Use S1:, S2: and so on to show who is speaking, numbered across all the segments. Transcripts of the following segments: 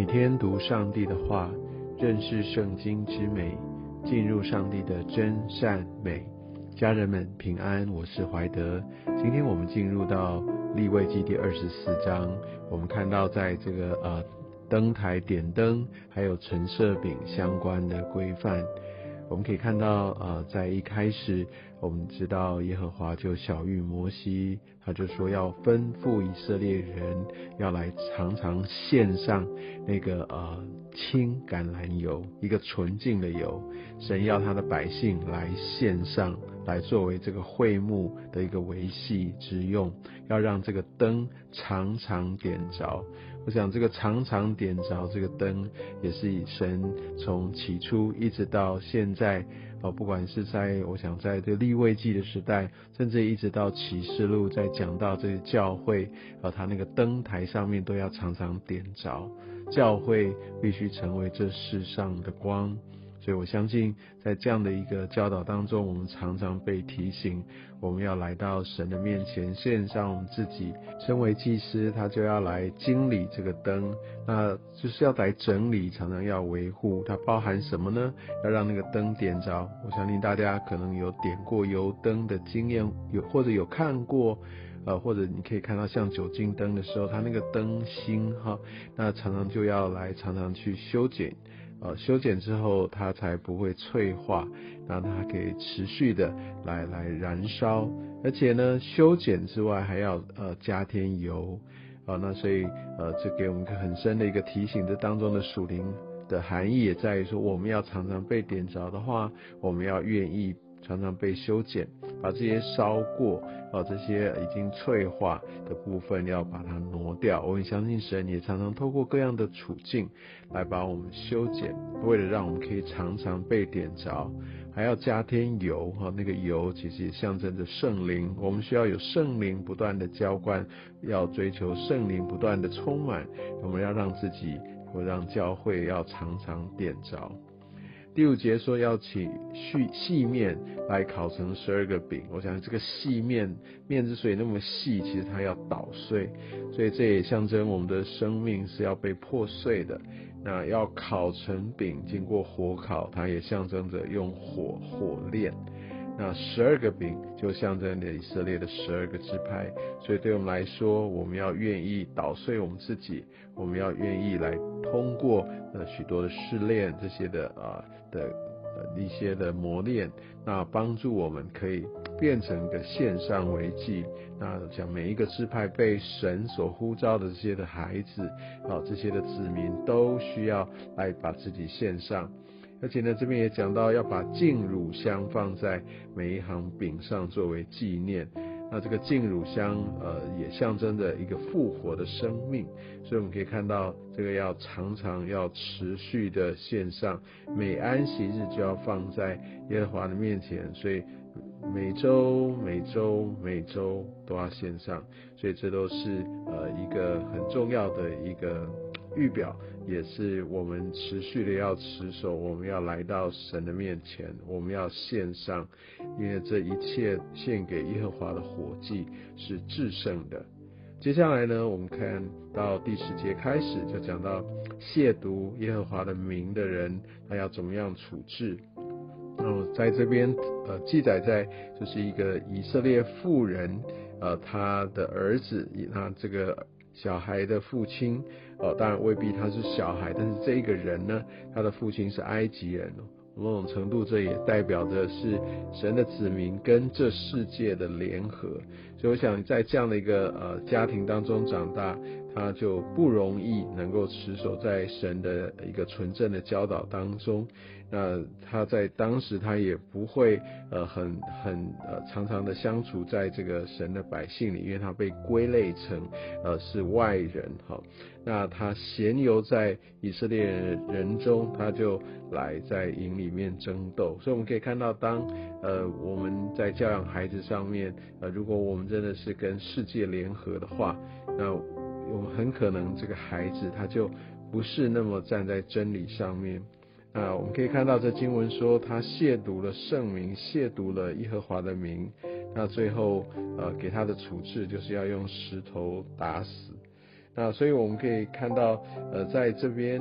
S1: 每天读上帝的话，认识圣经之美，进入上帝的真善美。家人们平安，我是怀德。今天我们进入到立位记第二十四章，我们看到在这个呃灯台点灯，还有陈设饼相关的规范。我们可以看到，呃，在一开始，我们知道耶和华就小谕摩西，他就说要吩咐以色列人要来常常献上那个呃青橄榄油，一个纯净的油，神要他的百姓来献上。来作为这个会幕的一个维系之用，要让这个灯常常点着。我想这个常常点着这个灯，也是以神从起初一直到现在，哦，不管是在我想在这个立位记的时代，甚至一直到启示录，在讲到这个教会，啊，他那个灯台上面都要常常点着，教会必须成为这世上的光。所以我相信，在这样的一个教导当中，我们常常被提醒，我们要来到神的面前，献上我们自己。身为祭司，他就要来经理这个灯，那就是要来整理，常常要维护。它包含什么呢？要让那个灯点着。我相信大家可能有点过油灯的经验，有或者有看过，呃，或者你可以看到像酒精灯的时候，它那个灯芯哈，那常常就要来常常去修剪。呃，修剪之后它才不会脆化，让它可以持续的来来燃烧，而且呢，修剪之外还要呃加添油，啊，那所以呃这给我们一个很深的一个提醒，这当中的属灵的含义也在于说，我们要常常被点着的话，我们要愿意。常常被修剪，把这些烧过啊，这些已经脆化的部分要把它挪掉。我很相信神也常常透过各样的处境来把我们修剪，为了让我们可以常常被点着，还要加添油哈。那个油其实也象征着圣灵，我们需要有圣灵不断的浇灌，要追求圣灵不断的充满。我们要让自己或让教会要常常点着。第五节说要请细细面来烤成十二个饼，我想这个细面面之所以那么细，其实它要捣碎，所以这也象征我们的生命是要被破碎的。那要烤成饼，经过火烤，它也象征着用火火炼。那十二个饼就象征着以色列的十二个支派，所以对我们来说，我们要愿意捣碎我们自己，我们要愿意来通过呃许多的试炼这些的啊的呃一些的磨练，那帮助我们可以变成一个线上为祭。那像每一个支派被神所呼召的这些的孩子啊，这些的子民都需要来把自己献上。而且呢，这边也讲到要把净乳香放在每一行饼上作为纪念。那这个净乳香，呃，也象征着一个复活的生命。所以我们可以看到，这个要常常要持续的献上，每安息日就要放在耶和华的面前。所以每周、每周、每周都要献上。所以这都是呃一个很重要的一个。预表也是我们持续的要持守，我们要来到神的面前，我们要献上，因为这一切献给耶和华的火祭是制胜的。接下来呢，我们看到第十节开始就讲到亵渎耶和华的名的人，他要怎么样处置？那么在这边呃记载在就是一个以色列妇人，呃他的儿子以他这个。小孩的父亲，哦，当然未必他是小孩，但是这一个人呢，他的父亲是埃及人，某种程度这也代表着是神的子民跟这世界的联合。所以我想在这样的一个呃家庭当中长大，他就不容易能够持守在神的一个纯正的教导当中。那他在当时，他也不会呃很很呃常常的相处在这个神的百姓里，因为他被归类成呃是外人哈。那他闲游在以色列人中，他就来在营里面争斗。所以我们可以看到，当呃我们在教养孩子上面，呃如果我们真的是跟世界联合的话，那我们很可能这个孩子他就不是那么站在真理上面。啊，我们可以看到这经文说，他亵渎了圣名，亵渎了耶和华的名。那最后，呃，给他的处置就是要用石头打死。那所以我们可以看到，呃，在这边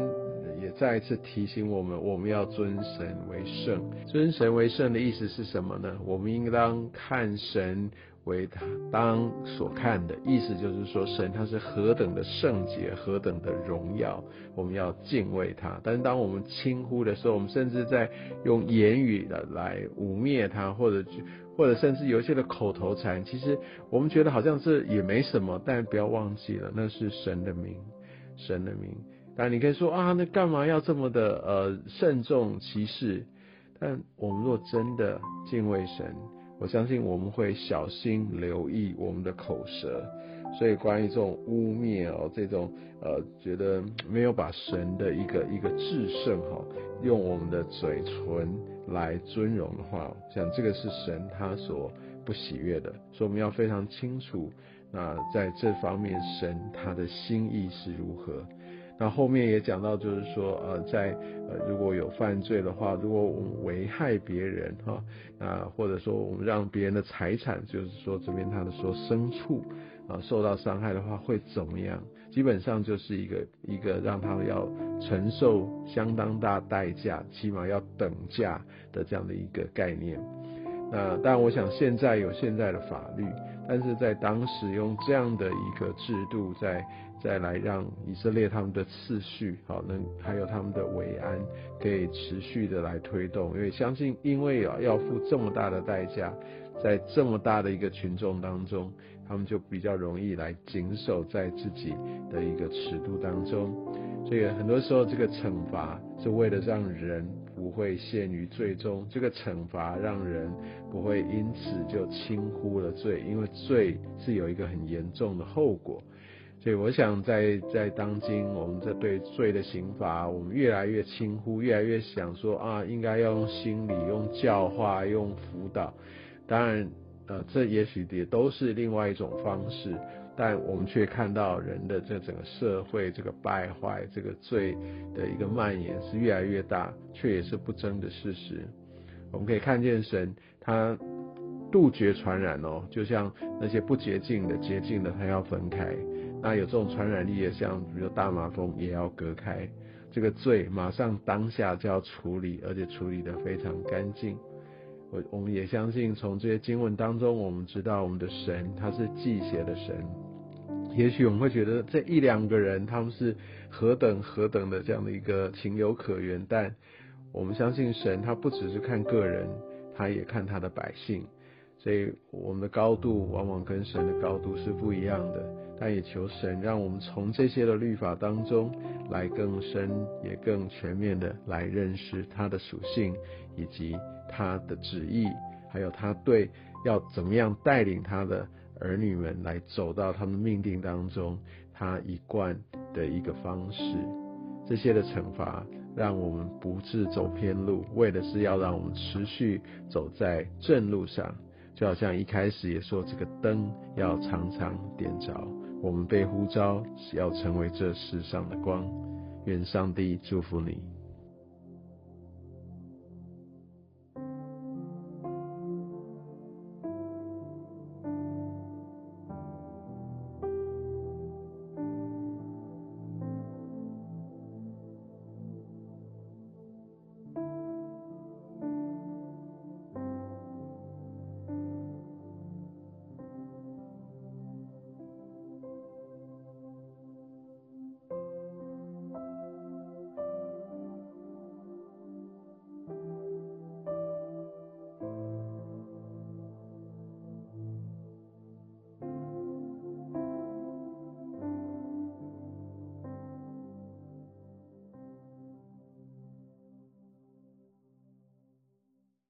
S1: 也再一次提醒我们，我们要尊神为圣。尊神为圣的意思是什么呢？我们应当看神。为他当所看的意思，就是说神他是何等的圣洁，何等的荣耀，我们要敬畏他。但是当我们轻忽的时候，我们甚至在用言语的来污蔑他，或者或者甚至有一些的口头禅，其实我们觉得好像是也没什么，但不要忘记了，那是神的名，神的名。但你可以说啊，那干嘛要这么的呃慎重其事？但我们若真的敬畏神。我相信我们会小心留意我们的口舌，所以关于这种污蔑哦，这种呃觉得没有把神的一个一个至圣哈，用我们的嘴唇来尊荣的话，像这个是神他所不喜悦的，所以我们要非常清楚，那在这方面神他的心意是如何。那后面也讲到，就是说，呃，在呃如果有犯罪的话，如果我们危害别人哈，那或者说我们让别人的财产，就是说这边他的说牲畜啊受到伤害的话，会怎么样？基本上就是一个一个让他们要承受相当大代价，起码要等价的这样的一个概念。那但，我想现在有现在的法律，但是在当时用这样的一个制度在。再来让以色列他们的次序好，能还有他们的维安可以持续的来推动，因为相信，因为啊要付这么大的代价，在这么大的一个群众当中，他们就比较容易来谨守在自己的一个尺度当中。所以很多时候这个惩罚是为了让人不会陷于罪中，这个惩罚让人不会因此就轻忽了罪，因为罪是有一个很严重的后果。所以我想，在在当今，我们在对罪的刑罚，我们越来越轻忽，越来越想说啊，应该要用心理、用教化、用辅导。当然，呃，这也许也都是另外一种方式，但我们却看到人的这整个社会这个败坏，这个罪的一个蔓延是越来越大，却也是不争的事实。我们可以看见神，他杜绝传染哦，就像那些不洁净的、洁净的，他要分开。那有这种传染力的，像比如大麻风，也要隔开。这个罪马上当下就要处理，而且处理的非常干净。我我们也相信，从这些经文当中，我们知道我们的神他是祭邪的神。也许我们会觉得这一两个人他们是何等何等的这样的一个情有可原，但我们相信神他不只是看个人，他也看他的百姓。所以我们的高度往往跟神的高度是不一样的，但也求神让我们从这些的律法当中来更深也更全面的来认识他的属性以及他的旨意，还有他对要怎么样带领他的儿女们来走到他们命定当中，他一贯的一个方式。这些的惩罚让我们不致走偏路，为的是要让我们持续走在正路上。就好像一开始也说，这个灯要常常点着。我们被呼召是要成为这世上的光。愿上帝祝福你。